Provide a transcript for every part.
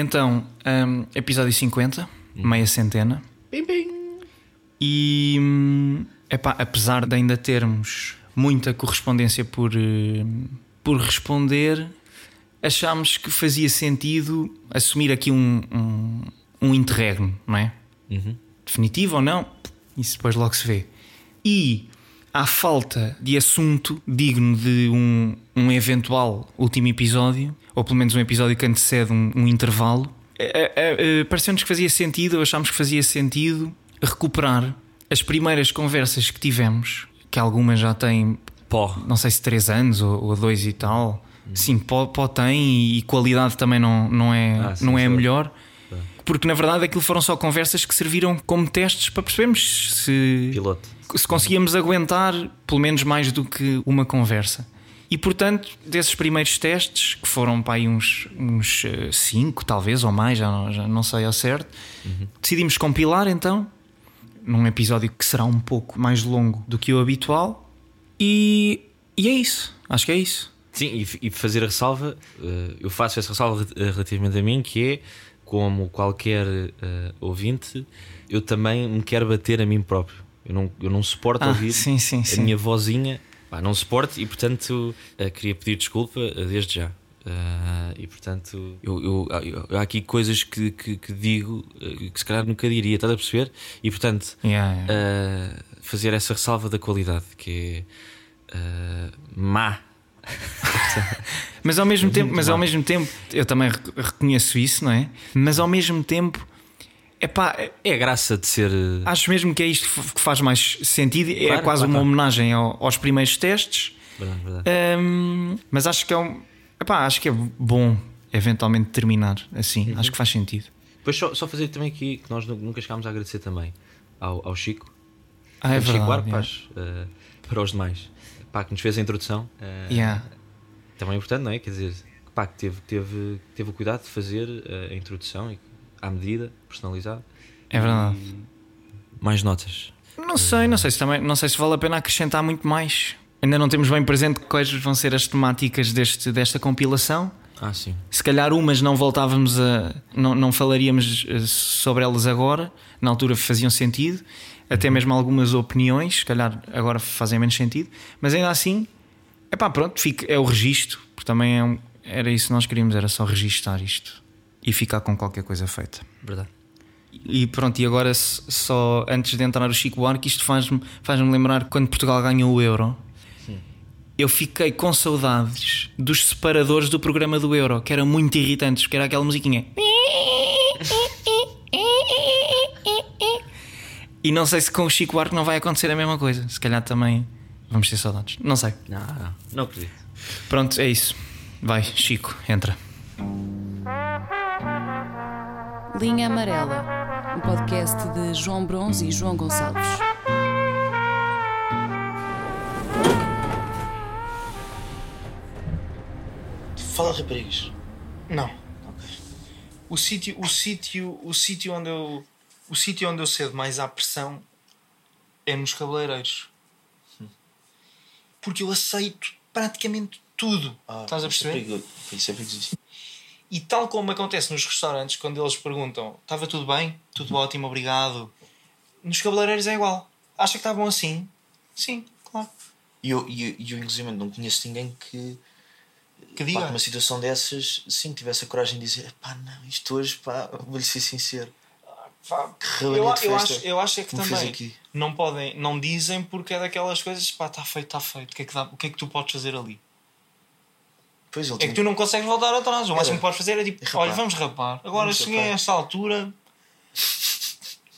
Então, hum, episódio 50, meia centena. Bim, bim. E hum, epá, apesar de ainda termos muita correspondência por, eh, por responder, achámos que fazia sentido assumir aqui um, um, um interregno, não é? Definitivo ou não? Isso depois logo se vê. E à falta de assunto digno de um, um eventual último episódio, ou pelo menos um episódio que antecede um, um intervalo, eh, eh, eh, pareceu-nos que fazia sentido, achámos que fazia sentido recuperar as primeiras conversas que tivemos, que algumas já têm, Pó. não sei se 3 anos ou, ou dois e tal. Sim, pó, pó tem e qualidade também não, não é, Ah, sim, não é a melhor. Porque na verdade aquilo foram só conversas que serviram como testes para percebermos se, Piloto. se conseguíamos aguentar pelo menos mais do que uma conversa. E portanto, desses primeiros testes, que foram para aí uns, uns eh, cinco, talvez, ou mais, já não, já não sei ao certo, decidimos compilar então, num episódio que será um pouco mais longo do que o habitual. E, e é isso, acho que é isso. Sim, e, e fazer a ressalva, eh, eu faço essa ressalva re- relativamente a mim, que é como qualquer eh, ouvinte, eu também me quero bater a mim próprio. Eu não, eu não suporto Ah, ouvir sim, sim, a sim. minha vozinha, pá, não suporto e portanto eh, queria pedir desculpa eh, desde já. Eh, e portanto, eu, eu- eu- há aqui coisas que, que, que digo que se calhar nunca diria, estás a perceber? E portanto, Yeah, yeah. eh, fazer essa ressalva da qualidade que é eh, má. Mas ao mesmo tempo, muito mas ao má. mesmo tempo, eu também rec- reconheço isso, não é? Mas ao mesmo tempo, epá, É a graça de ser. eh, acho mesmo que é isto que faz mais sentido. é Claro, quase claro, uma homenagem ao- aos primeiros testes. Verdade, verdade. Hum, mas acho que é um, epá, acho que é bom eventualmente terminar assim. Uhum. Acho que faz sentido. Depois só, só fazer também aqui que nós nu- nunca chegámos a agradecer também ao, ao Chico. Ah, é ao Chico verdade. Yeah. pás, eh, para os demais. Pá, que nos fez a introdução. eh, Yeah. Também é importante, não é? Quer dizer, pá, que teve, teve, teve o cuidado de fazer eh, a introdução e- à medida, personalizado. É verdade. E mais notas. Não sei, não sei se também, não sei se vale a pena acrescentar muito mais. Ainda não temos bem presente quais vão ser as temáticas deste, desta compilação. Ah, sim. Se calhar umas não voltávamos a. não, não falaríamos eh, sobre elas agora, na altura faziam sentido, até mesmo algumas opiniões, se calhar agora fazem menos sentido, mas ainda assim, é pá, pronto, fica, é o registro, porque também é um- era isso que nós queríamos, era só registar isto e ficar com qualquer coisa feita. Verdade. E pronto, e agora só antes de entrar o Chico Buarque, isto faz-me faz lembrar quando Portugal ganhou o Euro. Eu fiquei com saudades dos separadores do programa do Euro, que eram muito irritantes, porque era aquela musiquinha. E não sei se com o Chico Buarque não vai acontecer a mesma coisa. Se calhar também vamos ter saudades. Não sei. Não, não, não acredito. Pronto, é isso. Vai, Chico, entra. Linha Amarela, um podcast de João Bronze e João Gonçalves. Fala raparigas. Não. O sítio, o sítio, o sítio onde eu, o sítio onde eu cedo mais à pressão é nos cabeleireiros. Porque eu aceito praticamente tudo. Ah, Estás a é perceber? Isso é perigoso. E tal como acontece nos restaurantes, quando eles perguntam: estava tudo bem? Tudo ótimo, obrigado. Nos cabeleireiros é igual. Acha que está bom assim? Sim, claro. E eu, eu, eu, inclusive, não conheço ninguém que, Que pá, diga. numa situação dessas, sim, tivesse a coragem de dizer: pá, não, isto hoje, pá, vou-lhe ser sincero. Pá, eu, eu, acho, eu acho é que também não podem, não dizem porque é daquelas coisas, pá, está feito, está feito. O que, é que dá- o que é que tu podes fazer ali? Pois É que tu não consegues voltar atrás. O máximo que podes fazer é tipo, rapar. olha, vamos rapar. Agora Vamos cheguei rapar. a esta altura,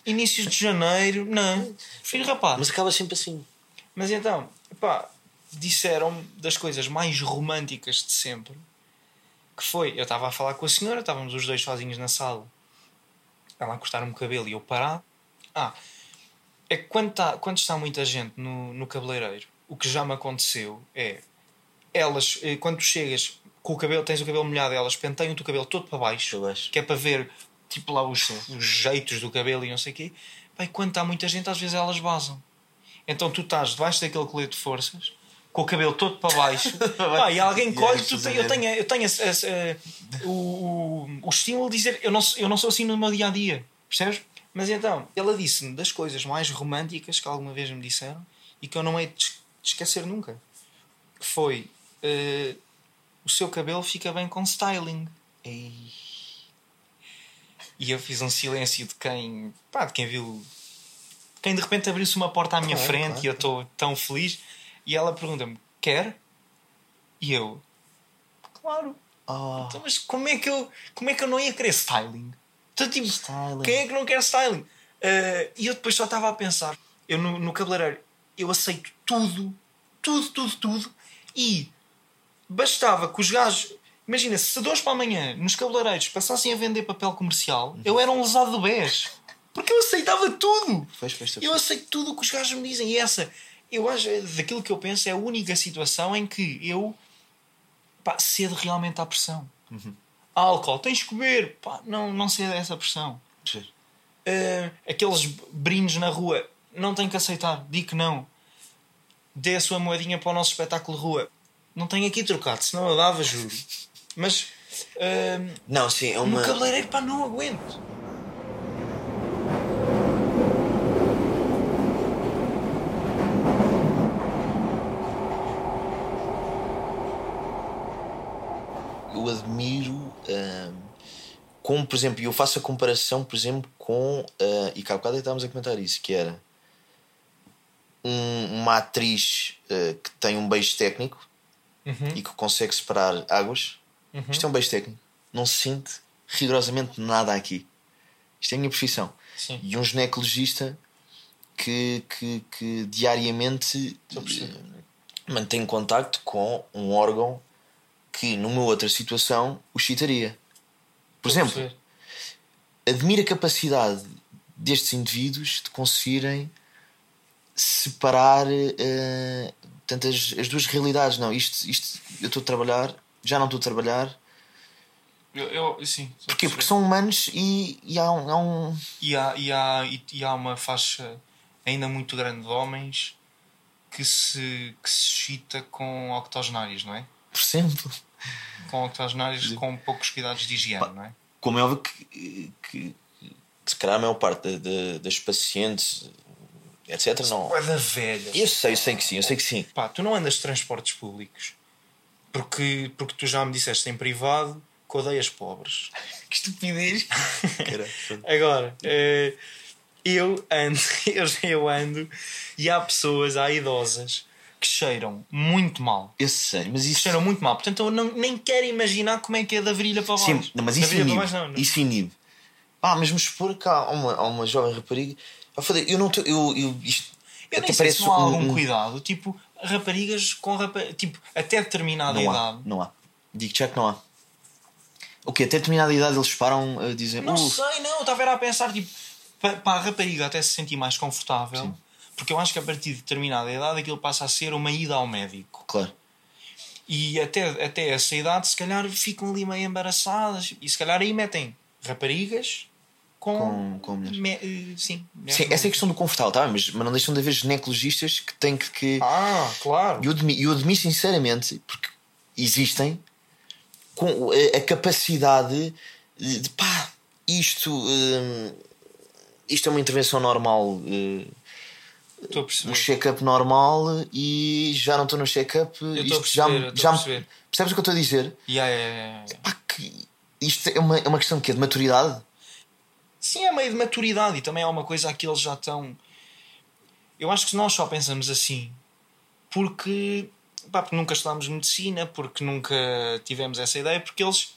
inícios de janeiro, não, prefiro rapar. Mas Mas, acaba sempre assim. então, pá, disseram das coisas mais românticas de sempre. Que foi, eu estava a falar com a senhora, estávamos os dois sozinhos na sala. Ela a cortar-me o cabelo e eu parado. Ah, é que quando, tá, quando está muita gente no, no cabeleireiro, o que já me aconteceu é elas, eh, quando tu chegas com o cabelo, tens o cabelo molhado, elas penteiam o cabelo todo para baixo, que é para ver tipo lá os, os jeitos do cabelo e não sei o quê. E quando está muita gente, às vezes elas vazam. Então tu estás debaixo daquele colete de forças, com o cabelo todo para baixo, pá, e alguém Yeah, colhe, tu, é eu tenho, eu tenho esse- esse, eh, o, o, estímulo de dizer eu não, sou- eu não sou assim no meu dia a dia, percebes? Mas então, ela disse-me das coisas mais românticas que alguma vez me disseram e que eu não hei de es- de esquecer nunca. Que foi eh, o seu cabelo fica bem com styling. Ei, E eu fiz um silêncio de quem, pá, de quem viu, quem de repente abriu-se uma porta à minha Claro, frente claro, e eu estou tão feliz. E ela pergunta-me: quer? E eu, claro. oh, Então, mas como é, que eu, como é que eu não ia querer styling? Então, tipo, Styling. quem é que não quer styling? Eh, e eu depois só estava a pensar: eu no, no cabeleireiro, eu aceito tudo, tudo, tudo, tudo. E bastava que os gajos, imagina, se de hoje para amanhã nos cabeleireiros passassem a vender papel comercial, eu era um lesado do BES. Porque eu aceitava tudo. Pois, pois, Eu aceito tudo o que os gajos me dizem. E essa, eu acho, daquilo que eu penso, é a única situação em que eu pá, cedo realmente à pressão. Álcool, tens que beber. Pá, não, não cedo a essa pressão. Uh, aqueles brindes na rua, não tenho que aceitar. Digo que não. Dê a sua moedinha para o nosso espetáculo de rua. Não tenho aqui trocado, senão eu dava, juro. Mas uh, Não, sim, é uma. no cabeleireiro, pá, não aguento. eu admiro hum, como por exemplo eu faço a comparação por exemplo com ah, e cá há bocado estávamos a comentar isso que era um- uma atriz ah, que tem um beijo técnico e que consegue separar águas. Isto é um beijo técnico. Não se sente rigorosamente nada aqui. Isto é a minha profissão. Sim. e um ginecologista que, que, que diariamente eh, mantém contacto com um órgão que numa outra situação o excitaria. Por Estou exemplo, admiro a capacidade destes indivíduos de conseguirem separar portanto, as, as duas realidades. Não, isto, isto eu estou a trabalhar, já não estou a trabalhar. Eu, eu, sim, Porquê? Porque são humanos e, e há, um, há um. E há, e, há, e, e há uma faixa ainda muito grande de homens que se, que se excita com octogenários, não é? Por exemplo, Com octogenários com poucos cuidados de higiene, não é? como é óbvio que, que, que se calhar a maior parte da- das pacientes, etc., não. É da velha. Eu sei, eu sei que sim, eu sei que sim. Pá, tu não andas de transportes públicos porque, porque tu já me disseste em privado que odeias pobres. Que estupidez! Agora, eh, eu ando, eu, eu ando e há pessoas, há idosas que cheiram muito mal. Eu sei, mas Que isso. cheiram muito mal. Portanto, eu não, nem quero imaginar como é que é da virilha para baixo. Sim, não, mas isso inibe. baixo, não. não. Isso inibe. Ah, mas vamos supor que há uma, há uma jovem rapariga. Eu falei, eu não estou. Eu, eu, isto Eu nem sei se não há um- algum um- cuidado. Tipo, raparigas com raparigas. Tipo, até determinada Não há, idade. não há. Digo já que não há. O quê? Até determinada idade eles param a dizer. Não "Uh, sei, não. Eu estava a pensar, tipo, para, para a rapariga até se sentir mais confortável. Porque eu acho que a partir de determinada idade aquilo passa a ser uma ida ao médico. Claro. E até, até essa idade, se calhar, ficam ali meio embaraçadas. E se calhar aí metem raparigas com. Com- com mulheres. me- eh, sim. Sim, essa é a questão do confortável, tá? mas, mas não deixam de haver ginecologistas que têm que. que... Ah, claro. Eu admiro, eu admiro sinceramente, porque existem, com a, a capacidade de, pá, isto, hum, isto é uma intervenção normal, hum, um check-up normal e já não estou no check-up. Isto já, já perceber. Percebes o que eu estou a dizer? Yeah, yeah, yeah. Pá, que isto é uma, é uma questão de quê? De maturidade? Sim, é meio de maturidade e também é uma coisa a que eles já estão. Eu acho que nós só pensamos assim porque, pá, porque nunca estudámos medicina, porque nunca tivemos essa ideia, porque eles,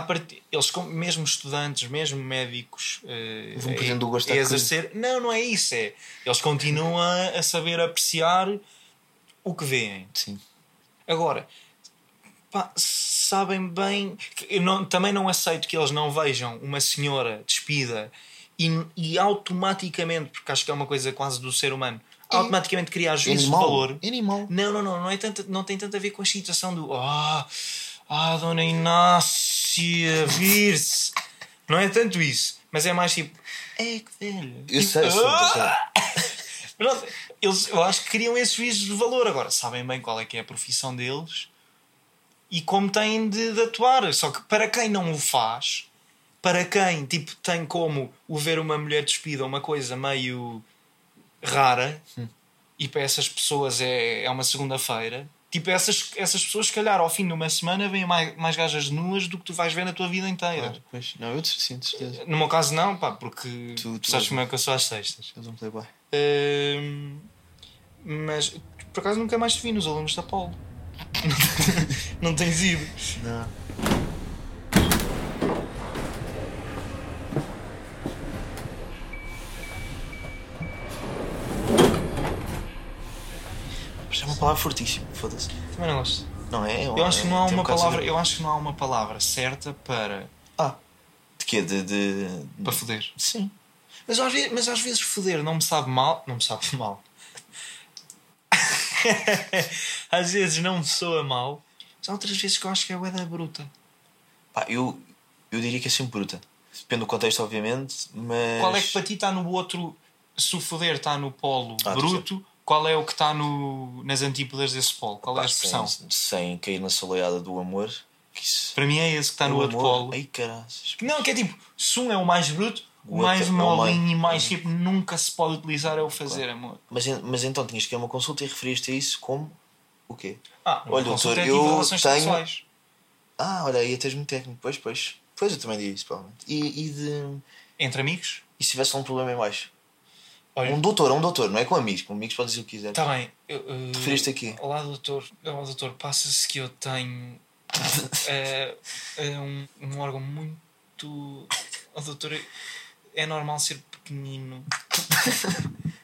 part... eles mesmo estudantes, mesmo médicos, Vão perdendo o gosto a exercer. Não, não é isso. É, eles continuam a, a saber apreciar o que veem. Sim. Agora, pá, sabem bem. não- também não aceito que eles não vejam uma senhora despida e, e automaticamente, porque acho que é uma coisa quase do ser humano, automaticamente criar juízo de valor. Animal. Não, não, não, não, é tanto, não tem tanto a ver com a excitação do ah, ah, Dona Inácia, vir-se. Não é tanto isso, mas é mais tipo, é que velho. Eu Tipo, sei, sei, "Ah!" Pronto, eles, eu acho que criam esse juízo de valor. Agora, sabem bem qual é que é a profissão deles e como têm de, de atuar. Só que para quem não o faz, para quem tipo, tem como o ver uma mulher despida uma coisa meio rara e para essas pessoas é, é uma segunda-feira. Tipo, essas, essas pessoas, se calhar, ao fim de uma semana, veem mais, mais gajas nuas do que tu vais ver na tua vida inteira. Claro, pois. Não, eu sim, de certeza. No meu caso, não, pá, porque Tu- tu, sabes como é que eu sou às sextas. Eu um playboy. Hum, mas por acaso nunca mais te vi nos alunos da Paulo. não tens ido. Não. Palavra fortíssima, foda-se. Também não gosto. Não é? Eu acho que não há um uma de palavra, saber. eu acho que não há uma palavra certa para Ah, de quê? De. de... para foder. Sim. Mas às, vezes, mas às vezes foder não me sabe mal, não me sabe mal. às vezes não me soa mal. Mas há outras vezes que eu acho que é da bruta. Pá, eu, eu diria que é sempre bruta. Depende do contexto, obviamente, mas. Qual é que para ti está no outro? Se o foder está no polo Ah, bruto, qual é o que está no, nas antípodas desse polo? Qual é a expressão? sem, sem cair na soleada do amor. Isso. Para mim é esse que está no O outro amor- polo. Ai, caraças. Não, que é tipo, se um é o mais bruto, o, mais é molinho e mais tipo nunca se pode utilizar é o fazer amor. Mas, mas então tinhas que ir a uma consulta e referiste a isso como o quê? Ah, Olha, doutor, é tipo eu tenho- sexuais. Ah, olha aí, até muito técnico. Pois, pois. Pois eu também diria isso, provavelmente. E, e de. Entre amigos? E se tivesse um problema em baixo? Olha, Um doutor, um doutor, não é com amigos. Com amigos pode dizer o que quiser. Está bem. Uh, Referiste aqui? Olá, doutor. Olá, doutor. Passa-se que eu tenho eh, eh, um, um órgão muito. Oh, doutor, é normal ser pequenino.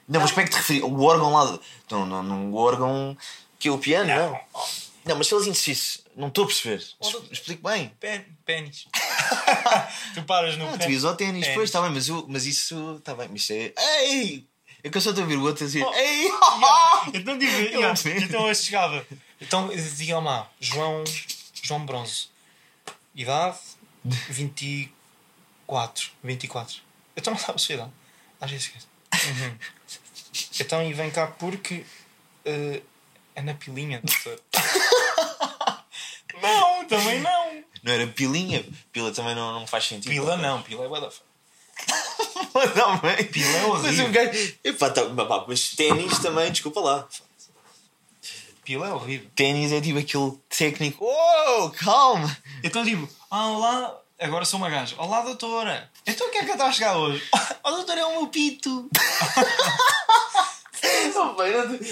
Não, mas como é que te referi? O órgão lá. Não, não, não. O órgão. Que é o piano, não. Não, mas se eles insistissem, não estou a perceber. Oh. Explico bem. Pênis. tu paras no Ah, tu ias ao ténis, pois, está bem, mas, eu, mas isso. Está bem, mas isso é. Ei! É que eu só estou a ouvir o outro a dizer. Oh. Ei! Então, digo, Eu yeah, então eu chegava. Então, digam lá, João, João Bronze, idade 24. 24. Então não sabes a sua idade. Às vezes esqueço. Uhum. Então, e vem cá porque eh, é na pilinha, doutor. não, também não. Não era pilinha? Pila também não, não faz sentido. Pila não, pila é bué da f- Mas não, bem. Pila é horrível. Mas um gajo. Epá, tá, mas pá, mas ténis também, desculpa lá. Pila é horrível. Ténis é tipo aquele técnico. Oh, calma! Então digo, ah, olá, agora sou uma gaja. Olá, doutora. Então o que é que eu estou a chegar hoje? Oh, doutora, é o meu pito.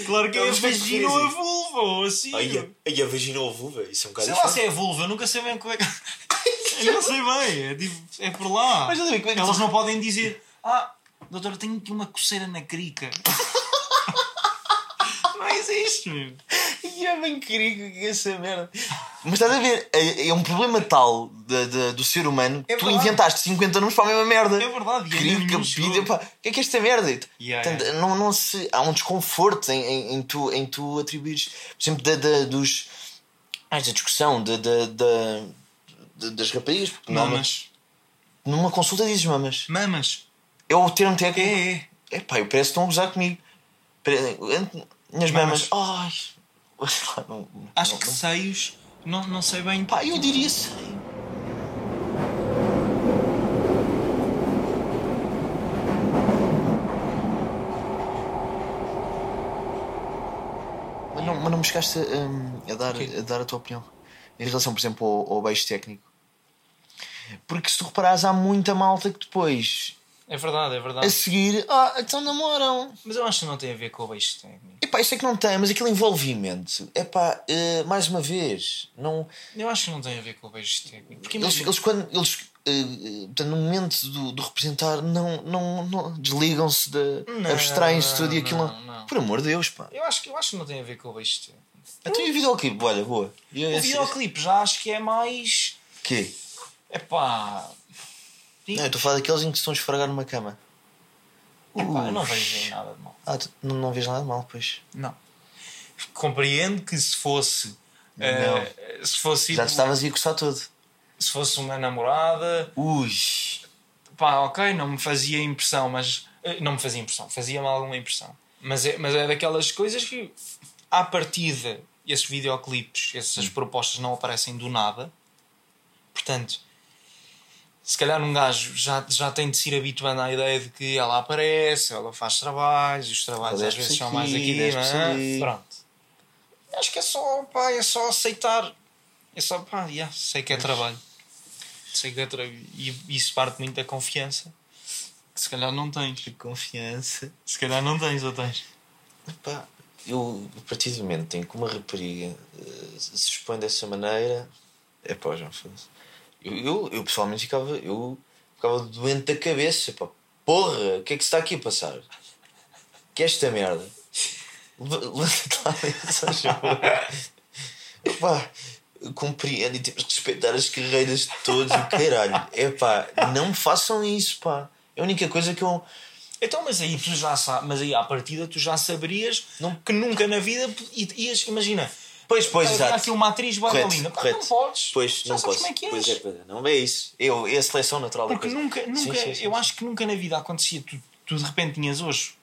Claro que é a vagina ou a vulva, ou assim. Aí a, a vagina ou a vulva, isso é um bocado Sei lá se é vulva, eu nunca sei bem como é que. eu não sei bem, é, tipo, é por lá. Mas é que Elas não podem dizer, ah, doutora, tenho aqui uma coceira na crica. não existe, meu. E é bem querido que essa merda. Mas estás a ver, é, é um problema tal de, de- do ser humano que É tu inventaste 50 nomes para a mesma merda. É verdade, pida, chegou. pá, o que é que é esta merda? Yeah, Portanto, yeah. Não, não se, há um desconforto em, em, em tu, em tu atribuires, por exemplo, da, da, dos. Ah, esta discussão da, da, da- da- das raparigas. Mamas. Numa consulta dizes mamas. Mamas. É o termo técnico. É, é. É pá, eu parece que estão a gozar comigo. Minhas mamas. Mamas. Ai. Não, Acho não, que seios, não, não sei bem. Pá, eu diria sei. Mas não, mas não me chegaste hum, a, dar, quê? a dar a tua opinião em relação, por exemplo, ao, ao beijo técnico. Porque se tu reparares, há muita malta que depois, É verdade, é a verdade. seguir, ah, então namoram. Mas eu acho que não tem a ver com o beijo técnico. Epá, isso é que não tem, mas aquele envolvimento, epá, eh, mais uma vez, não, Eu acho que não tem a ver com o beijo técnico. Porque eles, eles quando eles portanto, no momento do, do representar não, não, não desligam-se de abstraem-se tudo e aquilo não, não. por amor de Deus pá eu, acho que, eu acho que não tem a ver com o beijo técnico. então e o videoclipe olha boa e O esse- videoclipe já acho que é mais. quê? Epá. Não eu estou a falar daqueles em que se estão a esfregar numa cama Epá, eu não vejo nada de mal. ah, tu, não, não vês nada de mal pois Não. Compreendo que se fosse. eh, se fosse já tipo- te estavas a coçar todo se fosse uma namorada, ui pá, ok, não me fazia impressão, mas. eh, Não me fazia impressão, fazia-me alguma impressão. Mas é, mas é daquelas coisas que, à partida, esses videoclipes, essas propostas não aparecem do nada. Portanto, se calhar um gajo já, já tem de se ir habituando à ideia de que ela aparece, ela faz trabalhos, e os trabalhos às vezes são mais aqui, não é? Pronto. Acho que é só, pá, é só aceitar. É só, pá, yeah, sei que é trabalho. Sei que é trabalho. E isso parte muito da confiança. Que se calhar não tens. De confiança. Se calhar não tens, ou tens? Pá, eu, a partir do momento em que uma rapariga eh, se expõe dessa maneira, é pá, já fosse. Eu, eu, eu pessoalmente ficava, eu ficava doente da cabeça, pá. Porra, o que é que se está aqui a passar? Que é esta merda? Leva- Levanta-te lá, favor. Pá, compreendo e temos que respeitar as carreiras de todos, o caralho. É pá, não me façam isso, pá. É a única coisa que eu. Então, mas aí tu já sabes, mas aí à partida tu já saberias que nunca na vida ias, imagina. Pois, pois, exato. aqui uma atriz bailarina. Pá, correto. não podes. Pois, não posso. como é que és. Pois é, pois é. Não é isso. Eu, é a seleção natural da Porque coisa. nunca, Sim, nunca sim, sim, eu acho que nunca na vida acontecia. Tu, tu de repente tinhas hoje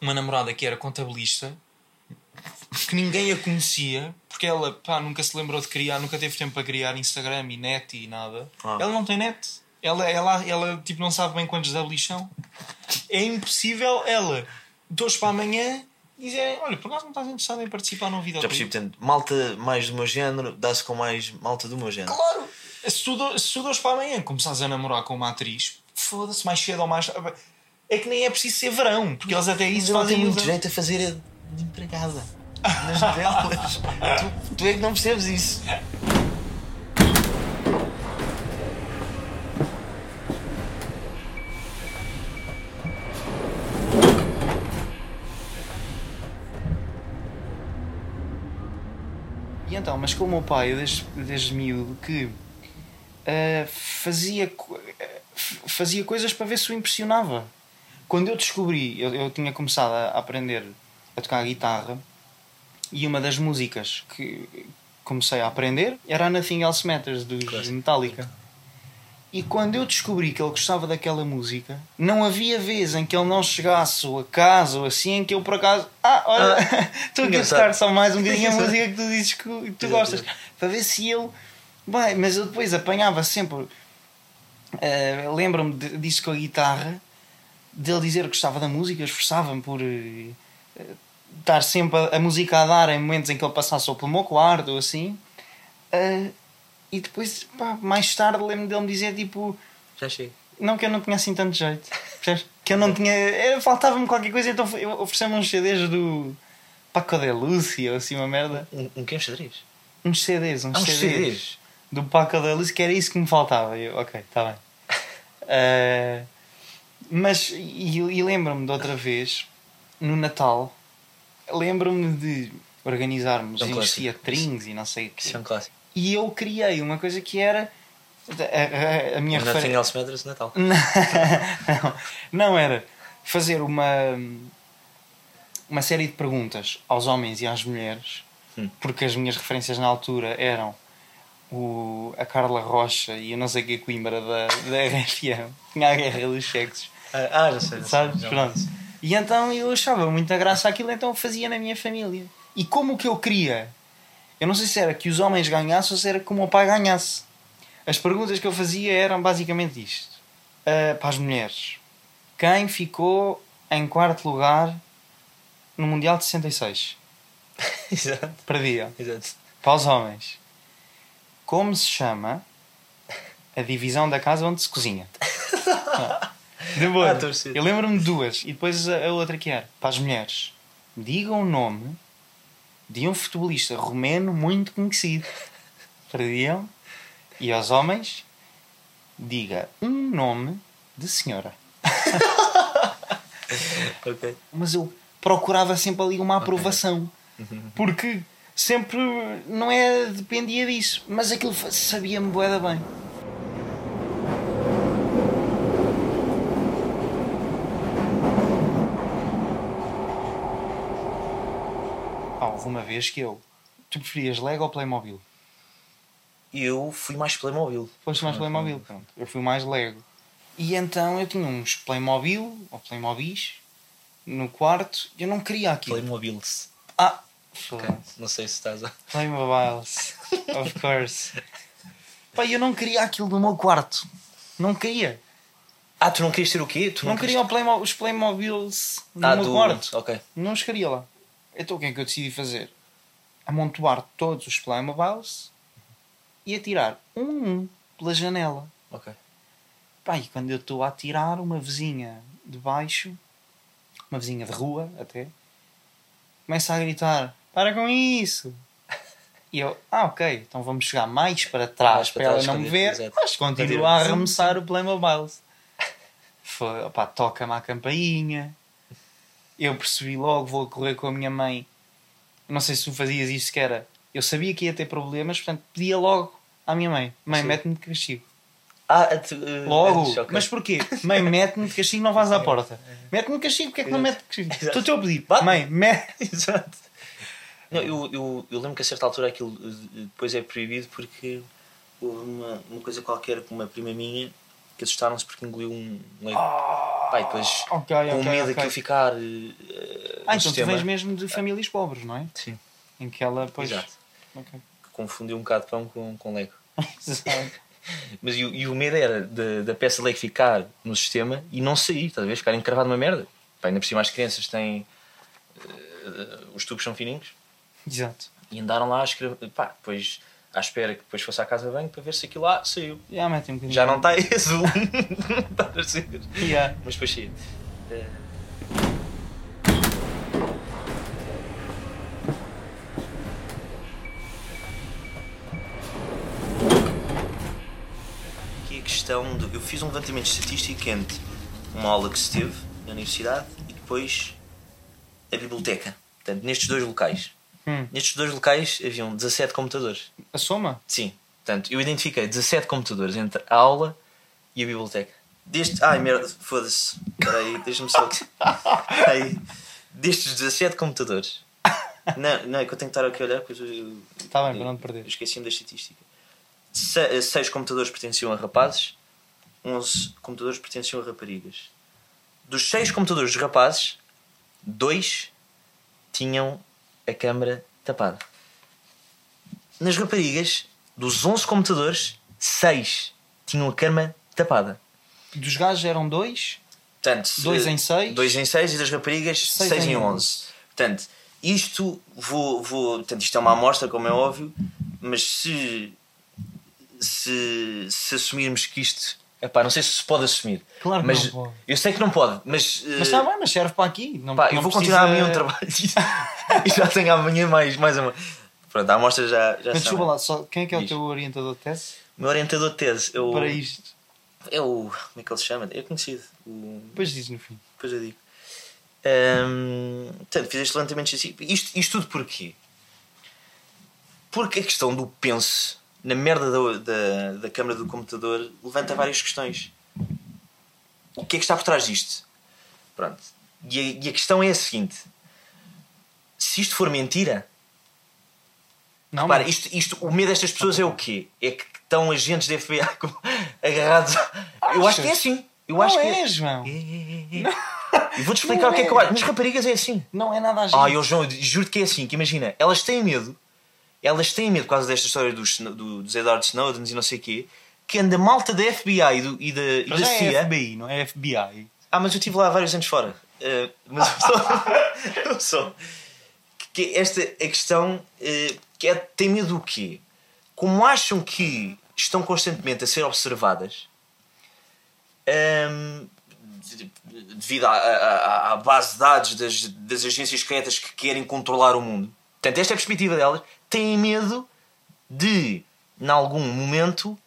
uma namorada que era contabilista que ninguém a conhecia porque ela pá, nunca se lembrou de criar, nunca teve tempo para criar Instagram e net e nada. Ah. Ela não tem net. Ela, ela, ela tipo, não sabe bem quantos W são. É impossível ela, de hoje para amanhã, dizer: Olha, por acaso não estás interessado em participar num vídeo Já percebi, portanto, malta mais do meu género dá-se com mais malta do meu género. Claro! Se tu, se tu hoje para amanhã começares a namorar com uma atriz, foda-se mais cedo ou mais. É que nem é preciso ser verão, porque eles até isso fazem muito jeito a fazer de empregada nas novelas. tu, tu é que não percebes isso. E então, mas com o meu pai, desde, desde miúdo, que ah, fazia, f- fazia coisas para ver se o impressionava. Quando eu descobri, eu, eu tinha começado a aprender a tocar guitarra e uma das músicas que comecei a aprender era a Nothing Else Matters dos Metallica. E quando eu descobri que ele gostava daquela música, não havia vez em que ele não chegasse a casa ou assim em que eu por acaso, ah, olha, estou aqui a tocar só mais um bocadinho a música que tu dizes que, que tu gostas, para ver se ele. Bem, mas eu depois apanhava sempre. eh, Lembro-me disso com a guitarra, dele dizer que gostava da música, esforçava-me por eh, estar sempre a, a música a dar em momentos em que ele passasse ou pelo meu quarto ou assim. Eh, e depois, pá, mais tarde, lembro dele me dizer tipo. Já chego. Não que eu não tinha assim tanto jeito. percebes? Que eu não tinha. era- Faltava-me qualquer coisa, então eu ofereceu-me uns CDs do Paco de Lucia ou assim uma merda. Um, um que um xadrez? Uns CDs, uns, Ah, uns CDs, CDs. do Paco de Lucia, que era isso que me faltava. Eu, ok, está bem. Eh, mas, e, e lembro-me de outra vez, no Natal, lembro-me de organizarmos É um uns clássico. teatrinhos e não sei o quê. Isso é um clássico. E eu criei uma coisa que era. A, a- a minha Nothing referência. else matters Natal. Não, não era fazer uma uma série de perguntas aos homens e às mulheres, Hum. porque as minhas referências na altura eram o, a Carla Rocha e eu não sei o que Coimbra da, da RFM, tinha a guerra dos sexos, Ah, já sei. já sei, sabes? já Pronto. E então eu achava muita graça aquilo, então fazia na minha família. E como que eu queria, eu não sei se era que os homens ganhassem ou se era que o meu pai ganhasse. As perguntas que eu fazia eram basicamente isto: Ah, para as mulheres, quem ficou em quarto lugar no Mundial de 66? Exato, Perdia. exato. Para os homens, como se chama a divisão da casa onde se cozinha? Depois, Ah, eu lembro-me de duas e depois a, a outra que era para as mulheres. Digam o nome de um futebolista romeno muito conhecido. Perdiam. E aos homens, diga um nome de senhora. Ok. Mas eu procurava sempre ali uma aprovação. Porque sempre não é dependia disso. Mas aquilo sabia-me boeda bem. Há alguma vez que eu. Tu preferias Lego ou Playmobil? Eu fui mais Playmobil. Foste mais Playmobil, pronto. Eu fui mais Lego. E então eu tinha uns Playmobil ou Playmobis no quarto e eu não queria aquilo. Playmobils. Ah! Ok. Não sei se estás a. Playmobiles, of course. Pá, eu não queria aquilo no meu quarto. Não queria. Ah, tu não querias ter o quê? Tu Não, queria o Playmo- os Playmobiles no Ah, meu do... quarto. Ok. Não os queria lá. Então o que é que eu decidi fazer? Amontoar todos os Playmobiles e atirar um a um pela janela. Ok. Pá, e quando eu estou a atirar, uma vizinha de baixo, uma vizinha de rua até, começa a gritar: Para com isso! E eu, ah, ok, então vamos chegar mais para trás Mais para para, ela não me ver, exato. mas continua a arremessar o Playmobiles. Foi, opá, toca-me à campainha. Eu percebi logo, vou correr com a minha mãe. Não sei se tu fazias isso que era. Eu sabia que ia ter problemas, portanto pedia logo à minha mãe: Mãe, mete-me de castigo. Ah, tu, uh, Logo, antes, mas porquê? Mãe, mete-me de castigo, não vais à porta. Mete-me de castigo, porque é que não mete de castigo? Estou-te a pedir, Bate. mãe, mete. Exato. Não, eu, eu, eu lembro que a certa altura aquilo eh, depois é proibido porque houve uma, uma coisa qualquer com uma prima minha que assustaram-se porque engoliu um leite. Pá, e depois ok, com ok, medo ok. daquilo ficar. Ah, Uh, no então tu sistema. vens mesmo de famílias pobres, não é? Sim, Em que ela, pois. exato. Ok. Que confundiu um bocado pão com, com Lego. Exato. Mas e, o- e o medo era da, da peça Lego ficar no sistema e não sair, estás a ver? Ficar encravado numa merda. Pá, ainda por cima as crianças têm. eh, os tubos são fininhos. Exato. E andaram lá a escrever. Pá, depois à espera que depois fosse à casa de banho para ver se aquilo lá saiu. Já mete um. Já não está azul. Está a ser. Já. Mas depois sim. Eh, Aqui a questão do. Eu fiz um levantamento estatístico entre uma aula que se teve na universidade e depois a biblioteca. Portanto, nestes dois locais. Hum. Nestes dois locais haviam 17 computadores. A soma? Sim. Portanto, eu identifiquei 17 computadores entre a aula e a biblioteca. Deste. Ai merda, foda-se. Espera aí, deixa-me só. aí. Destes 17 computadores. Não, não, é que eu tenho que estar aqui a olhar. Está Tá bem, para não perder. Esqueci-me da estatística. 6 computadores pertenciam a rapazes, 11 computadores pertenciam a raparigas. Dos 6 computadores dos rapazes, 2 tinham a câmara tapada. Nas raparigas, dos 11 computadores, 6 tinham a câmara tapada. Dos gajos eram dois, Portanto, Dois em seis? 2 em 6 e das raparigas Seis 6 em em 11. Portanto, isto vou, vou. Portanto, isto é uma amostra, como é óbvio, mas se. Se, se assumirmos que isto. Epá, não sei se se pode assumir. Claro que mas não pode. Eu sei que não pode, mas. mas eh, está bem, mas serve para aqui. Não, pá, não eu vou precisa- continuar amanhã o trabalho e já tenho amanhã mais, mais uma. Pronto, a amostra já, já Mas desculpa lá, só, quem é que é o teu orientador de tese? O meu orientador de tese é o. Para isto. É o. Como é que ele se chama? É conhecido. O, Depois diz no fim. Depois eu digo. Hum, portanto, fiz este levantamento assim. Isto, isto tudo porquê? Porque a questão do pense na merda da, da, da câmara do computador levanta várias questões. O que é que está por trás disto? Pronto. E a, e a questão é a seguinte: se isto for mentira, Não, Repara, mas- isto, isto, o medo destas pessoas é o quê? É que estão agentes da FBI agarrados. Eu acho que é assim. Eu não acho que é, João. é, é, é, é. E vou-te explicar Não o que é que eu é. acho. Nas raparigas é assim. Não é nada a gente. Ah, eu, João, eu juro-te que é assim. Que imagina, elas têm medo. Elas têm medo por causa desta história dos, do, dos Edward Snowden e não sei o quê. Que anda malta da FBI e, do, e da, e da já é CIA. FBI, não é FBI. Ah, mas eu estive lá vários anos fora. Eh, mas eu só. eu só. Que esta a questão eh, que é, tem medo do quê? Como acham que estão constantemente a ser observadas ehm, de- de- devido à, à- à base de dados das, das agências secretas que querem controlar o mundo. Portanto, esta é a perspectiva delas. Têm medo de, em algum momento,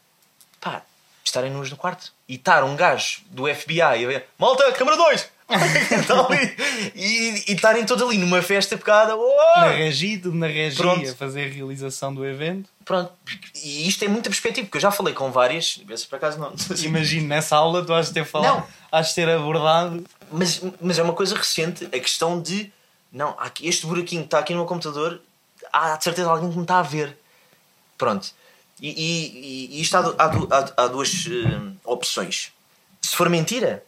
pá, estarem nus no quarto e estar um gajo do FBI a ver Malta, câmara 2! e e estarem todos ali numa festa pecada. Na regi, tudo na regi, Pronto. a fazer a realização do evento. Pronto, e isto é muita perspectiva, porque eu já falei com várias, por acaso não. Imagino nessa aula tu has de ter falado, Não. has de ter abordado. Mas, mas é uma coisa recente a questão de não, este buraquinho que está aqui no meu computador, há de certeza alguém que me está a ver. Pronto. E, e, e isto há, há há- duas eh, opções. Se for mentira,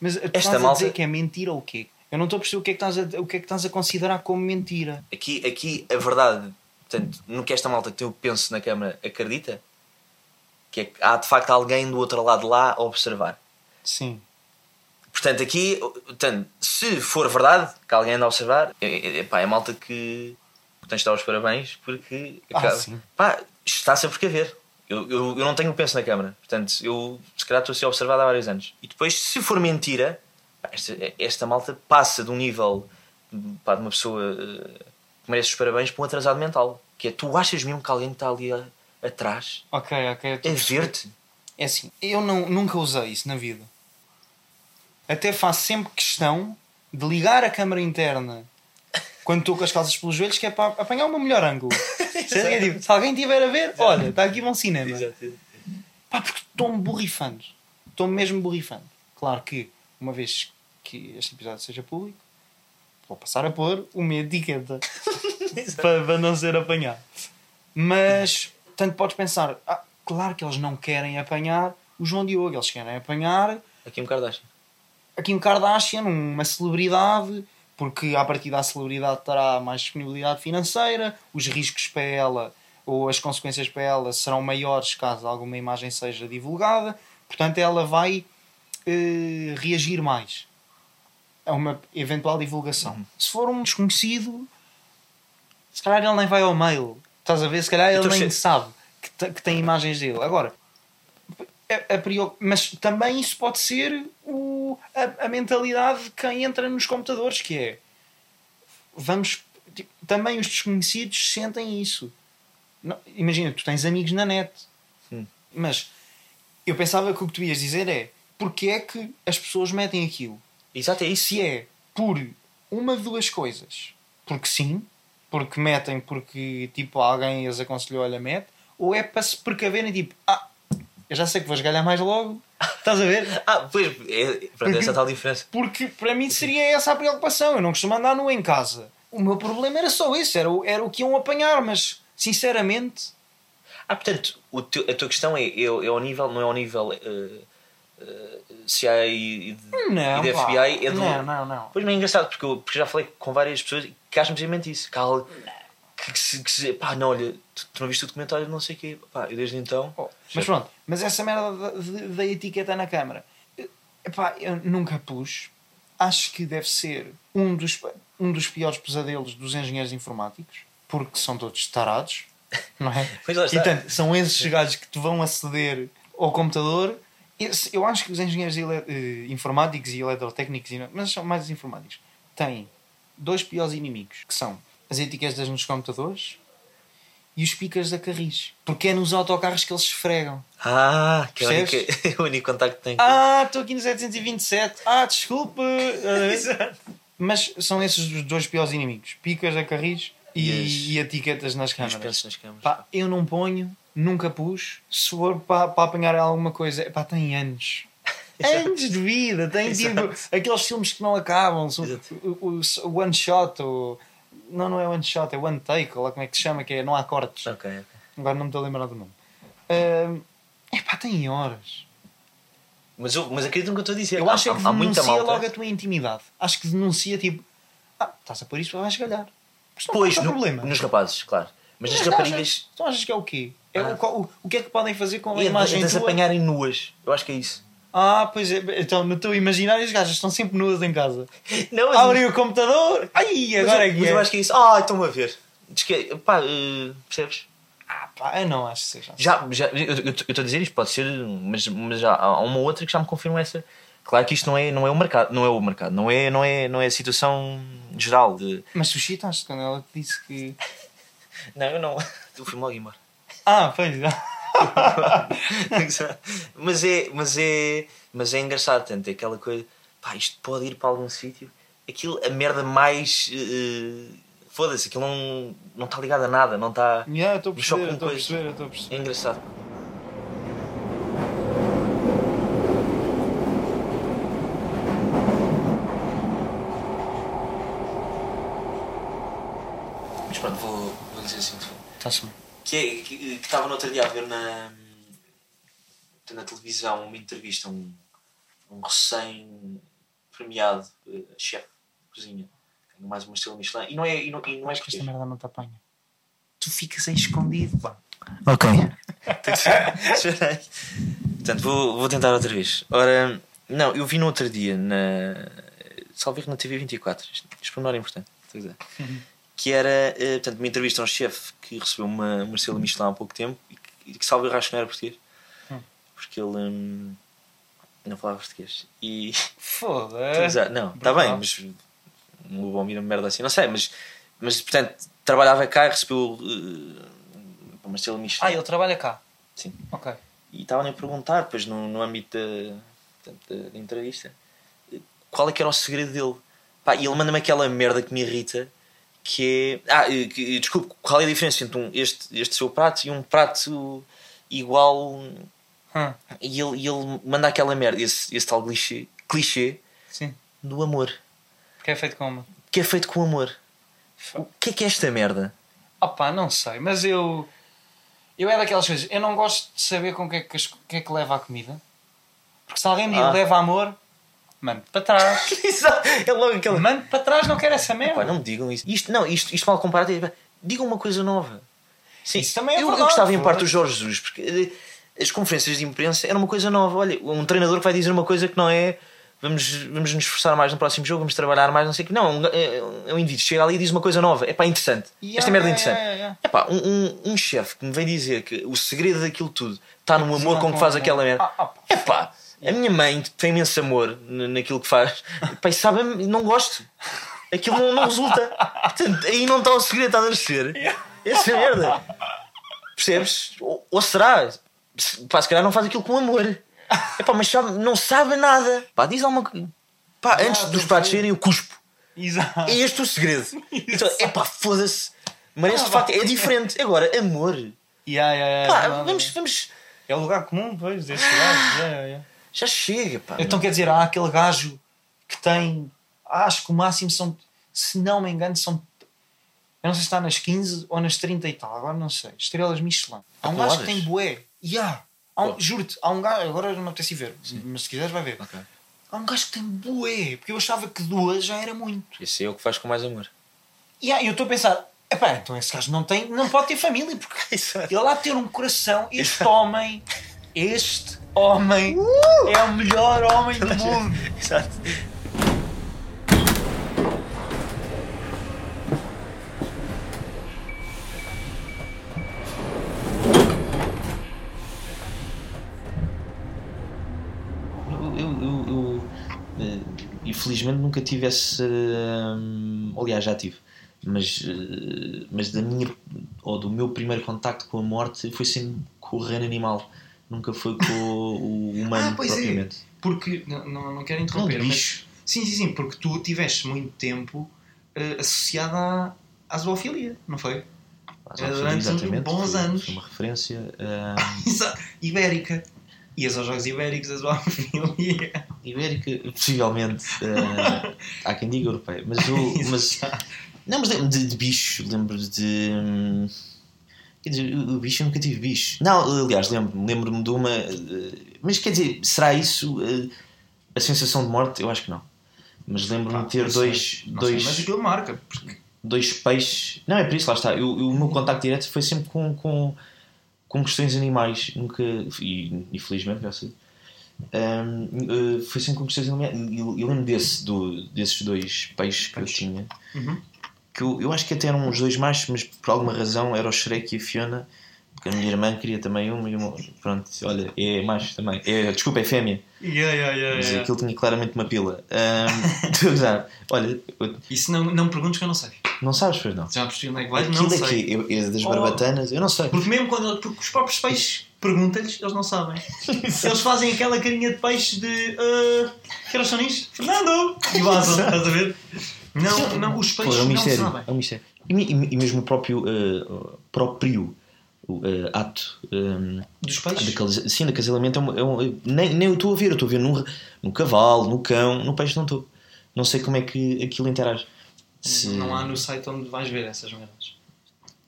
Mas tu Esta estás a malta- dizer que é mentira ou o quê? Eu não estou a perceber o que, é que estás a, o que é que estás a considerar como mentira. aqui, aqui a verdade, portanto, no que esta malta que eu penso na câmara acredita, que é que há de facto alguém do outro lado lá a observar. Sim. Portanto, aqui, portanto, se for verdade que alguém anda a observar, é, é, pá, é malta que tens de dar os parabéns porque Ah, acaba- pá, está sempre por ver. Eu, eu, eu não tenho penso na câmara, portanto, eu se calhar estou a ser observado há vários anos. E depois, se for mentira, esta, esta malta passa de um nível pá, de uma pessoa eh, que merece os parabéns para um atrasado mental. Que é tu achas mesmo que alguém está ali a- atrás Ok, ok. é a ver-te? É assim, eu não, nunca usei isso na vida. Até faço sempre questão de ligar a câmara interna quando estou com as calças pelos joelhos, que é para apanhar o meu melhor ângulo. É tipo, se alguém estiver a ver, olha, está aqui bom cinema. Pá, porque estou-me borrifando. Estou-me mesmo borrifando. Claro que, uma vez que este episódio seja público, vou passar a pôr uma etiqueta para, para não ser apanhado. Mas, tanto podes pensar, ah, claro que eles não querem apanhar o João Diogo, eles querem apanhar Aqui um Kardashian. a Kim Kardashian, uma celebridade, porque a partir da celebridade terá mais disponibilidade financeira, os riscos para ela ou as consequências para ela serão maiores caso alguma imagem seja divulgada, portanto ela vai eh, reagir mais a uma eventual divulgação. Se for um desconhecido, se calhar ele nem vai ao mail, estás a ver? Se calhar ele nem sabe que, que tem imagens dele. Agora, a, a mas também isso pode ser o, a, a mentalidade de quem entra nos computadores, que é vamos tipo, também os desconhecidos sentem isso. Não- imagina, tu tens amigos na net, Sim. mas eu pensava que o que tu ias dizer é porque é que as pessoas metem aquilo? Exato, é isso. Se é por uma de duas coisas, porque sim, porque metem porque tipo alguém as aconselhou, olha, mete, ou é para se precaverem, tipo, ah, eu já sei que vou esgalhar mais logo, estás a ver? Ah, pois, é, pronto, essa tal diferença. Porque para mim seria essa a preocupação. Eu não costumo andar nu em casa. O meu problema era só isso, era, o- era o que iam apanhar, mas sinceramente, Ah, portanto, teu- a tua questão é, é, é ao nível, não é ao nível eh, eh, CIA e, de, não. e da. FBI, é do. Não, não, não. Pois não é engraçado, porque eu porque já falei com várias pessoas que acham precisamente isso. Que, há algo que, que se, que se. Pá, não, olha, tu, tu não viste o documentário não sei o quê. Pá, eu desde então. Oh, mas pronto, mas essa merda da, etiqueta na câmara, epá, eu nunca pus. Acho que deve ser um dos, um dos piores pesadelos dos engenheiros informáticos, porque são todos tarados, não é? Pois lá E está. portanto, são esses gajos que te vão aceder ao computador. Esse- Eu acho que os engenheiros ele- eh, informáticos e eletrotécnicos, e mas são mais os informáticos, têm dois piores inimigos, que são as etiquetas nos computadores e os picas da carris. Porque é nos autocarros que eles se esfregam. Ah, que é o único, Percebes? é o único contacto que tem. com- Ah, estou aqui no 727. Ah, desculpe. Eh, Mas são esses os dois piores inimigos: picas da carris e, E as- e etiquetas nas câmaras. nas câmaras. Pá, eu não ponho, nunca pus. Se for para, para apanhar alguma coisa, pá, tem anos. anos de vida, tem tipo aqueles filmes que não acabam, o, o, o one shot, o, não, não é one shot, é one take, ou lá como é que se chama, que é não há cortes. Ok, ok. Agora não me estou a lembrar do nome. É epá, tem horas. Mas, eu, mas acredito no que eu estou a dizer. Eu Há- acho é que há, há muita denuncia malta. logo a tua intimidade. Acho que denuncia tipo, ah, estás a pôr isso, vais galhar. Mas não Pois, qual é o no- problema. nos rapazes, claro. Mas nas raparigas. Tu achas que é o quê? É Ah. o, o, o que é que podem fazer com a É imagem das tua? apanharem nuas. Eu acho que é isso. Ah, pois é. Então, no teu imaginário, os gajos estão sempre nuas em casa. Não, mas, Abrem o computador. Ai, mas agora eu, é que mas é. eu acho que é isso. Ah, estão-me a ver. Diz que é- pá, eh, percebes? Ah, pá, eu não acho que seja assim. Já, já, eu estou a dizer isto, pode ser, mas, mas já há uma outra que já me confirma essa. Claro que isto não é, não é o mercado, não é o mercado, não é, não é, não é a situação geral de. Mas tu chitaste quando ela te disse que. Não, eu não. Eu fui logo embora. Ah, pois é. mas é, mas é, mas é engraçado, tanto é aquela coisa, pá, isto pode ir para algum sítio. Aquilo, a merda mais. eh, Foda-se, aquilo não, não está ligado a nada, não está. Yeah, estou a perceber, estou a perceber, estou a perceber. É engraçado. Mas pronto, vou, vou dizer assim. Está-se bem. Que, é, que, que estava no outro dia a ver na, na televisão uma entrevista a um, um recém-premiado eh, chefe de cozinha. Mais uma estrela Michelin. E não é, e não, e não é Acho que esta merda não te apanha. Tu ficas aí escondido, pá. Ok. Portanto, vou, vou tentar outra vez. Ora, não, eu vi no outro dia na. Salve na TV 24. Isto, isto por menor é importante. estou a dizer. Que era eh, portanto, uma entrevista a um chefe que recebeu uma, uma estrela Michelin há pouco tempo e que, que salve acho que não era português. Porque ele hum, não falava português. E. Foda-se. Exato, Não, está bem, mas não vou ouvir uma merda assim, não sei, mas, mas portanto, trabalhava cá e recebeu uh, uma estrela Michelin. Ah, ele trabalha cá. Sim. Ok. E estavam a perguntar, depois no, no âmbito da, portanto, da entrevista, qual é que era o segredo dele. Pá, e ele manda-me aquela merda que me irrita, que é. Ah, que, desculpe, qual é a diferença entre um, este, este seu prato e um prato igual. Hum, E ele, e ele manda aquela merda, esse, esse tal clichê, clichê sim. do amor, Porque é feito como? que é feito com amor. O que é que é esta merda? Opá, não sei, mas eu. Eu é daquelas coisas. Eu não gosto de saber com o que é que, que, é que leva a comida. Porque se alguém me Ah. leva amor, mando para trás. Exato, é logo aquela. mando para trás, não quero essa merda. Pá, não me digam isso. Isto, não, isto, isto mal comparado. é- Digam uma coisa nova. Sim, Isso também é eu, verdade, eu gostava em foda-se. parte do Jorge Jesus, porque eh, as conferências de imprensa eram uma coisa nova. Olha, um treinador que vai dizer uma coisa que não é vamos, vamos nos esforçar mais no próximo jogo, vamos trabalhar mais, não sei o que. Não, um, é, é um indivíduo chega ali e diz uma coisa nova. É pá, interessante. Yeah, Esta merda é interessante. yeah, yeah. É pá, um, um, um chefe que me vem dizer que o segredo daquilo tudo está no amor Não, com que faz aquela merda. É pá, a minha mãe tem imenso amor naquilo que faz. E sabe, não gosto. Aquilo não, não resulta. Portanto, aí não está o segredo, está a descer. Essa merda. Percebes? Ou, ou será? Se- Pá, se calhar não faz aquilo com amor. É pá, mas sabe, não sabe nada. Pá, diz alguma coisa. Pá, antes dos pratos saírem, eu cuspo. Exato. É este o segredo. Então, é pá, foda-se. Mas este Ah, de facto é diferente. Agora, amor. Yeah, yeah, yeah, Pá, vamos, vamos. É o lugar comum, pois, gajos. Yeah, yeah, yeah. Já chega, pá. Então quer dizer, há aquele gajo que tem. Acho que o máximo são. Se não me engano, são. Eu não sei se está nas 15 ou nas 30 e tal, agora não sei. Estrelas Michelin. Há um gajo que tem bué. Yeah. Há um. Juro-te, há um gajo. Agora não me apetece ver, mas se quiseres, vai ver. Ok. Há um gajo que tem bué. Porque eu achava que duas já era muito. Esse é o que faz com mais amor. E aí eu estou a pensar. Epá, então esse gajo não, tem, não pode ter família, porque ele há de ter um coração. Este homem, este homem é o melhor homem do mundo. Exato. Eh, infelizmente nunca tive esse. hum, aliás, já tive. Mas, eh, mas da minha ou do meu primeiro contacto com a morte foi sempre com o reino animal. Nunca foi com o humano Ah, pois é. propriamente. Porque, não, não, não quero Não, interromper, de mas. Sim, sim, sim, porque tu tiveste muito tempo eh, associado à, à zoofilia, não foi? Mas, É, sim, durante exatamente, bons foi- anos. Foi uma referência. Exato. Ibérica. Ias aos Jogos Ibéricos, a zoofilia. ibérica, possivelmente. eh, há quem diga europeia. Mas, o, mas Não, mas lembro de, de bicho, lembro de. hum, Quer dizer, o bicho eu nunca tive bicho. Não, aliás, lembro-me lembro de uma. eh, Mas quer dizer, será isso eh, a sensação de morte? Eu acho que não. Mas lembro-me de ter dois, sei, dois, sei, mas aquilo marca. Porque dois peixes. Não, é por isso, lá está. Eu, eu- o meu contacto direto foi sempre com, com, com questões animais. Nunca. E infelizmente, já sei. hum, eh, foi sempre com questões animais. Eu, eu lembro desse, do, desses dois peixes que eu tinha. Uhum. Que eu, eu acho que até eram os dois machos, mas por alguma razão era o Shrek e a Fiona. Porque a minha irmã queria também uma e uma. Pronto, olha, é macho também. É, desculpa, é fêmea. Yeah, yeah, yeah, Mas yeah. aquilo tinha claramente uma pila. Gozar. Olha, eu- Isso não, não me perguntes que eu não sei. não sabes, pois não. Já percebi onde é que vai? Aquilo Não é sei. eu, eu das Oh. barbatanas, eu não sei. Porque mesmo quando porque os próprios peixes perguntam-lhes, eles não sabem. Eles fazem aquela carinha de peixe de uh, que horas são? Fernando! E vazam, estás a ver? Não, não, os peixes é um não mistério. sabem. É um mistério. E, e e mesmo o próprio, eh, próprio eh, ato eh, Dos peixes? sim, de acasalamento é um, é um- nem, nem eu estou a ver, eu estou a ver no, no cavalo, no cão, no peixe não estou. Não sei como é que aquilo interage. Se- Não há no site onde vais ver essas merdas.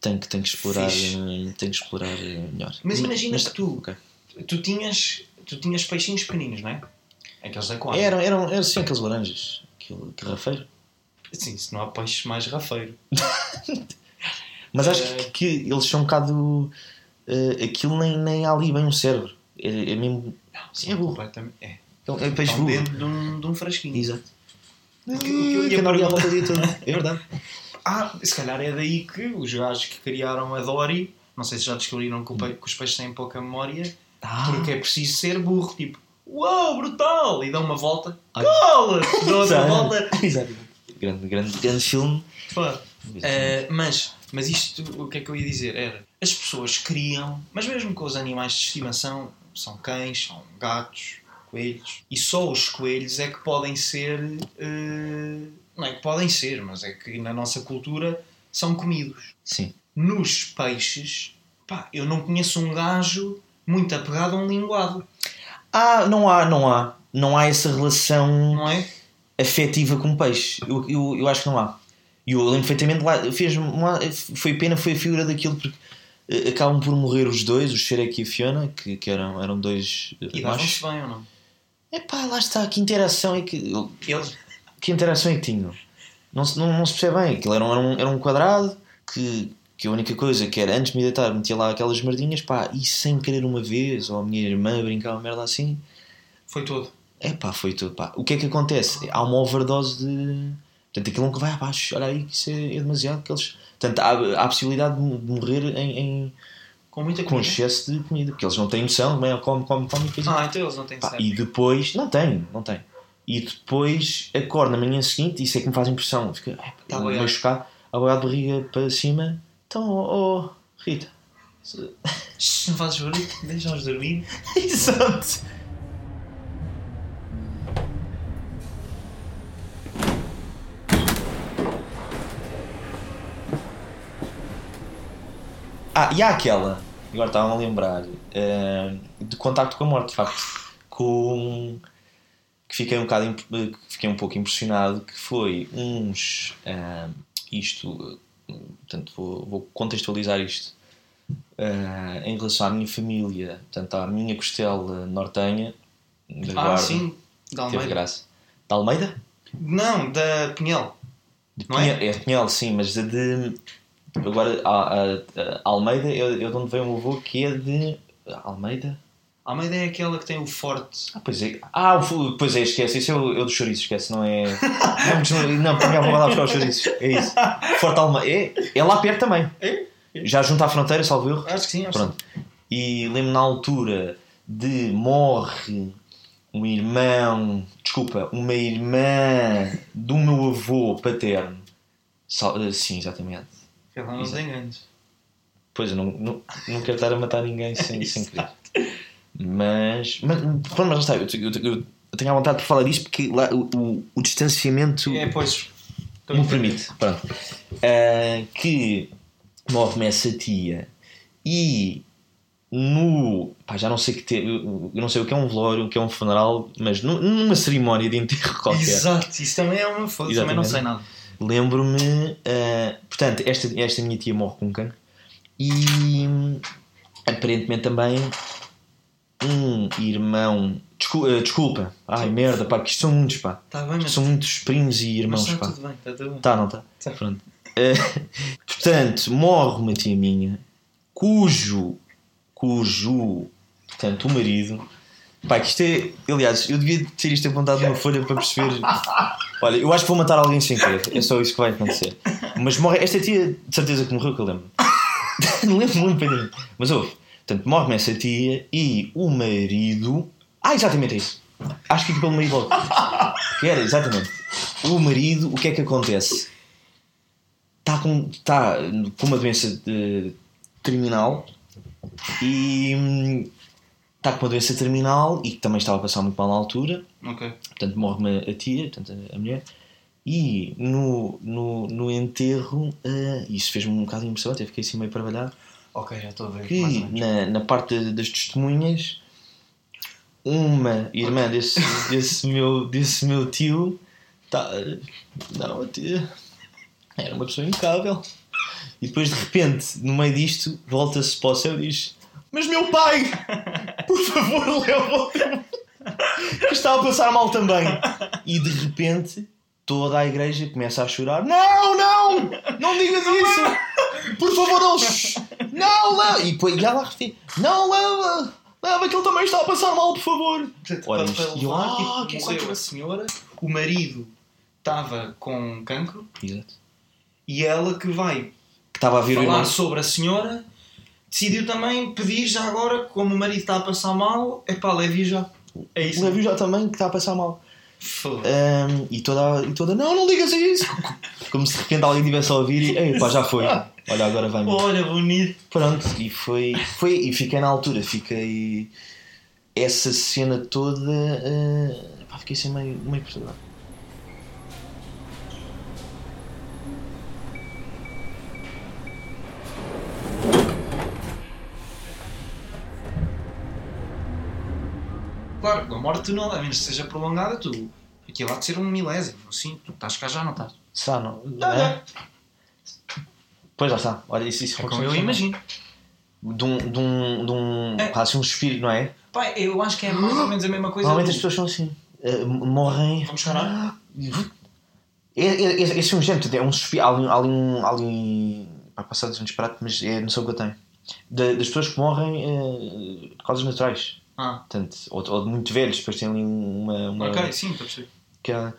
Tenho que, tenho que explorar, tenho que explorar melhor. Mas imagina Mas- que tu- ok. Tu tinhas, tu tinhas peixinhos pequeninos, não é? Aqueles da aquário. Eram, eram, eram sim, aqueles laranjas, aquele garrafeiro. Sim, se não há peixe mais rafeiro. Mas acho Eh. que, que eles são um bocado eh, aquilo nem, nem há ali bem um cérebro. É, é mesmo. Sim, é burro. completamente. É. É peixe Estão burro. dentro de um, de um frasquinho. Exato. O que- o que eu ia ali à perguntar- volta dia todo. É verdade. Ah, se calhar é daí que os gajos que criaram a Dory, não sei se já descobriram que, pe- que os peixes têm pouca memória, Ah. porque é preciso ser burro, tipo, uau, brutal! E dá uma volta, cola! Dá outra volta, Exato. Grande, grande, grande filme. pá. Eh, mas, mas isto, o que é que eu ia dizer? Era, as pessoas criam, mas mesmo com os animais de estimação, são cães, são gatos, coelhos, e só os coelhos é que podem ser, eh, não é que podem ser, mas é que na nossa cultura são comidos. Sim. Nos peixes, pá, eu não conheço um gajo muito apegado a um linguado, Ah, não há, não há. Não há essa relação não é? Afetiva com peixe. Eu, eu, eu acho que não há. E eu lembro perfeitamente lá, fez foi pena, foi a figura daquilo porque eh, acabam por morrer os dois, o Shrek e a Fiona, que, que eram, eram dois eh, E machos. davam-se bem ou não? Epá, lá está, que interação é que. Eles, Que interação é que tinham? Não, se- não, não se percebe bem. Aquilo era um, era um, era um quadrado que, que a única coisa que era antes de me deitar metia lá aquelas merdinhas, pá, e sem querer uma vez, ou a minha irmã brincar uma merda assim. foi todo. Epá, foi tudo, pá. O que é que acontece? Há uma overdose de. Portanto, aquilo nunca vai abaixo. Olha aí que isso é, é demasiado. Que eles... Portanto, há, há a possibilidade de, morrer em, em- Com muita com comida. excesso de comida. Porque eles não têm noção, também come, come, come e depois. Ah, então eles não têm cérebro. e depois. Não tem, não tem. E depois acordo na manhã seguinte, isso é que me faz impressão. Fica é, Tá meio chocado, a boiar de barriga para cima. Então, oh, oh, Rita. Shhh, Não fazes barulho, deixa-os dormir. Exato. Ah, e há aquela, agora estava a lembrar, eh, de contacto com a morte, de facto, com que fiquei um bocado que fiquei um pouco impressionado, que foi uns eh, isto, eh, portanto vou, vou contextualizar isto eh, em relação à minha família, portanto à minha costela nortenha da Ah, Guarda, sim, da Almeida. graça. Da Almeida? Não, da Pinhel. De é? Pinhel, é? Pinhel, sim, mas a de. Agora, a, a- a Almeida é, é de onde vem o meu avô, que é de. Almeida? Almeida é aquela que tem o forte. Ah, pois é. Ah, o pois é, esquece. Isso é o, é do chouriço, esquece, não é. Não, para mim vou lá buscar os chouriços. É isso. Forte Almeida. É, é lá perto também. É? Já junto à fronteira, salvo erro. Acho que sim, acho Pronto. E lembro na altura de morre um irmão, desculpa, uma irmã do meu avô paterno. Eh, Sim, exatamente. Não Exato. tem ganhos. Pois eu não, não, não quero estar a matar ninguém sem, sem querer. Mas, mas, pronto, mas não está. Eu, eu, eu, eu tenho a vontade de falar disto porque lá, o, o, o distanciamento É, pois. Me permite. Pronto. Ah, que morre-me essa tia e no. Pá, já não sei que te, eu não sei o que é um velório, o que é um funeral, mas nu- numa cerimónia de enterro qualquer. Exato, isso também é uma foda, também não sei nada. Lembro-me, ah, portanto, esta, esta minha tia morre com cancro e hum, aparentemente também um irmão. Desculpa, desculpa. ai merda, pá, que isto são muitos, pá. Está bem, mas, São muitos primos e mas irmãos, está pá. tudo bem, está tudo bem. Tá, não tá? Tá. Pronto. Eh, portanto, morre uma tia minha, cujo, cujo, portanto, o marido. Pá, que isto é. Aliás, eu devia ter isto apontado numa folha para perceber. Olha, eu acho que vou matar alguém sem querer. É só isso que vai acontecer. Mas morre. Esta tia, de certeza que morreu, que eu lembro. não lembro muito bem. Mas houve. Portanto, morre-me essa tia e o marido. Ah, exatamente isso. Acho que fica pelo marido logo. Que era, exatamente. O marido, o que é que acontece? Está com, tá com uma doença de- terminal e hum, está com uma doença terminal e que também estava a passar muito mal na altura. Ok. Portanto, morre-me a tia, portanto, a, mulher. E no, no, no enterro, eh, isso fez-me um bocado de impressão, até fiquei assim meio trabalhado Ok, já estou a ver. que na, na parte da- das testemunhas uma irmã desse, desse, meu, desse meu tio tá, não, a tia era uma pessoa impecável e depois de repente no meio disto volta-se para o céu e diz mas meu pai por favor leva-o que está a passar mal também e de repente toda a igreja começa a chorar não, não, não digas isso por favor, eles Não, leva! E, depois, e ela repete: Não, leva! Leva que ele também está a passar mal, por favor! Olha, e ah, tipo, que morreu a senhora, o marido estava com cancro Exato. e ela que vai Que estava a ver o falar irmão. sobre a senhora decidiu também pedir já agora, como o marido está a passar mal, é pá, leve já. É isso. Leva já também que está a passar mal. Ahm, e, toda, e toda, não, não digas isso! Como se de repente alguém estivesse a ouvir e, ei, pá, já foi. Olha, agora vai Olha, bonito. Pronto, e foi, foi. E fiquei na altura, fiquei. Essa cena toda. ah, pá, fiquei assim meio, meio perturbado. Claro, a morte não, a menos que seja prolongada, tu. Aquilo há de ser um milésimo, assim, tu estás cá já, não estás? Será não? Não, é? Pois já está. Olha, isso, isso É como eu imagino. De um. De um, de um É. assim, um suspiro, não é? Pai, eu acho que é mais ou menos a mesma coisa. Normalmente as do- pessoas são assim. ah, morrem. Vamos chorar? Esse é um género, é um suspiro. Há ali, há ali um. Há ali, pá, passado um disparate, mas é a noção que eu tenho. Da- das pessoas que morrem eh, de causas naturais. Ah, Portanto, ou, ou de muito velhos, depois tem ali uma. uma ok, sim, estou a perceber. que há,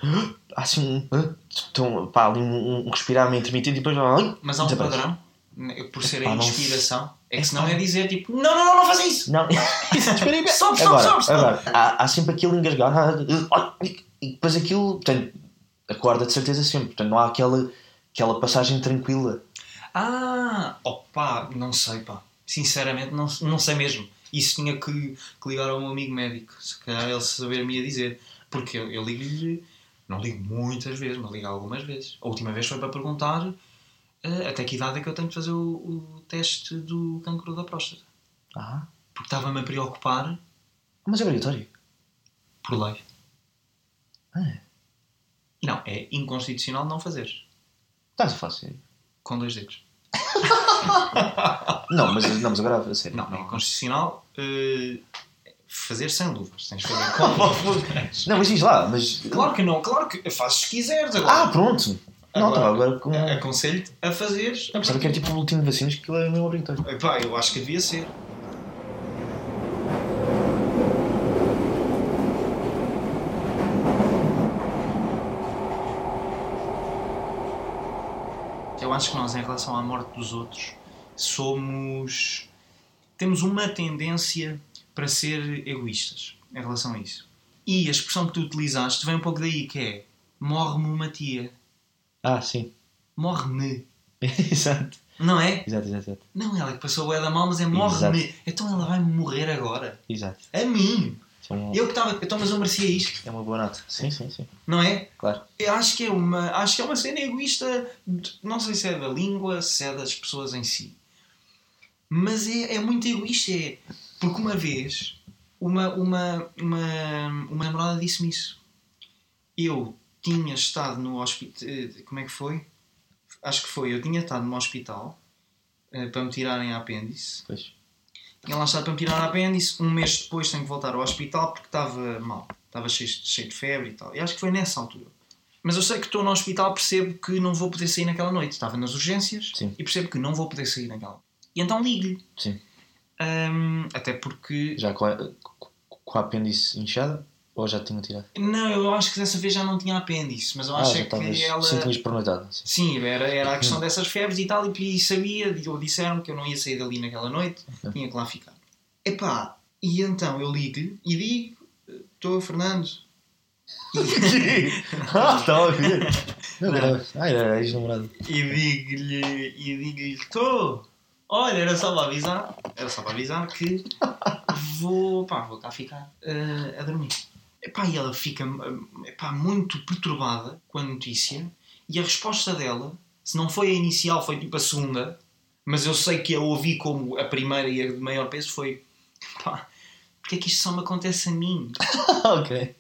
há assim um. Então, pá, ali um, um respirar meio intermitente e depois. ai, Mas há um padrão, né, por ser a inspiração, é que senão é dizer tipo, não, não, não, não faz isso! Não, isso, espera aí, Stop, stop, agora, há, há sempre aquele engasgar ah, e depois aquilo, portanto, acorda de certeza sempre, portanto, não há aquela, aquela passagem tranquila. Ah, opá, não sei, pá. Sinceramente, não, não sei mesmo. Isso tinha que, que ligar ao meu amigo médico. Se calhar ele saber-me ia dizer. Porque eu, eu ligo-lhe, não ligo muitas vezes, mas ligo algumas vezes. A última vez foi para perguntar eh, até que idade é que eu tenho de fazer o, o teste do cancro da próstata. Ah, Porque estava-me a preocupar mas é obrigatório. por lei. Ah. Não, é inconstitucional não fazer. Estás a falar sério? Com dois dedos. Não, mas, não, mas agora a sério. Não, é inconstitucional eh, fazer sem luvas. Tens de fazer com luvas. Não, mas diz lá, mas. Claro que não, claro que fazes se quiseres agora. Ah, pronto! Não, estava agora com. Aconselho-te a fazeres. pensava que era tipo o boletim de vacinas, que aquilo é mesmo obrigatório. Epá, eu acho que devia ser. Eu acho que nós, em relação à morte dos outros, somos. temos uma tendência para ser egoístas em relação a isso. E a expressão que tu utilizaste vem um pouco daí, que é morre-me uma tia. Ah, sim. Morre-me. exato. Não é? Exato, exato, exato. Não, ela é que passou o da mal, mas é morre-me. Então ela vai morrer agora. Exato. A mim. Eu que estava. Então, mas eu merecia isto, é uma boa nota. Sim, sim, sim. não é? Claro. Eu acho que é uma, acho que é uma cena egoísta. de- Não sei se é da língua, se é das pessoas em si. Mas é, é muito egoísta. É, porque uma vez, uma, uma, uma, uma namorada disse-me isso. Eu tinha estado no hospital. Como é que foi? Acho que foi. Eu tinha estado no hospital eh, para me tirarem a apêndice. Pois. Tinha lá estado para me tirar a apêndice. Um mês depois tenho que voltar ao hospital porque estava mal. Estava cheio, cheio de febre e tal. E acho que foi nessa altura. Mas eu sei que estou no hospital, percebo que não vou poder sair naquela noite. Estava nas urgências Sim. e percebo que não vou poder sair naquela. E então ligo-lhe. Sim. Ahm, até porque. Já com a, com a apêndice inchada? Ou já tinha tirado? Não, eu acho que dessa vez já não tinha apêndice, mas eu acho ah, é já que ela. Sim, tinhas prometado. Sim. Era, era a questão dessas febres e tal, e, e sabia, ou disseram que eu não ia sair dali naquela noite, Ok. tinha que lá ficar. Epá, e então eu ligo-lhe e digo: Estou, Fernando. ah, estava a não. Ah, era ex-namorado. E digo-lhe: e digo-lhe, Estou. Olha, era só para avisar, era só para avisar que vou, pá, vou cá ficar eh, a dormir. Epá, e ela fica eh, epá, muito perturbada com a notícia e a resposta dela, se não foi a inicial, foi tipo a segunda, mas eu sei que a ouvi como a primeira e a de maior peso foi pá, porque é que isto só me acontece a mim? ok.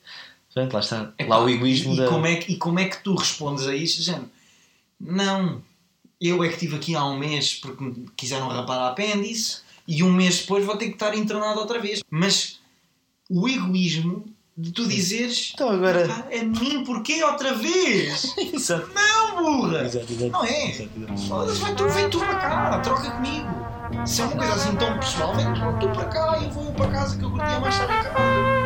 Pronto, lá está. Epá, lá o egoísmo e, da. como é que, e como é que tu respondes a isto? Dizendo, não, eu é que estive aqui há um mês porque me quiseram rapar a apêndice e um mês depois vou ter que estar internado outra vez. Mas o egoísmo de tu dizeres Então agora. "Pá, a mim porquê outra vez? Exato. Não, burra! Exato, exato. Não é? Foda-se, vai tu, vem tu para cá, troca comigo. Se é uma coisa assim tão pessoal, vem tu para cá e eu vou para casa que eu curtia mais estar em casa.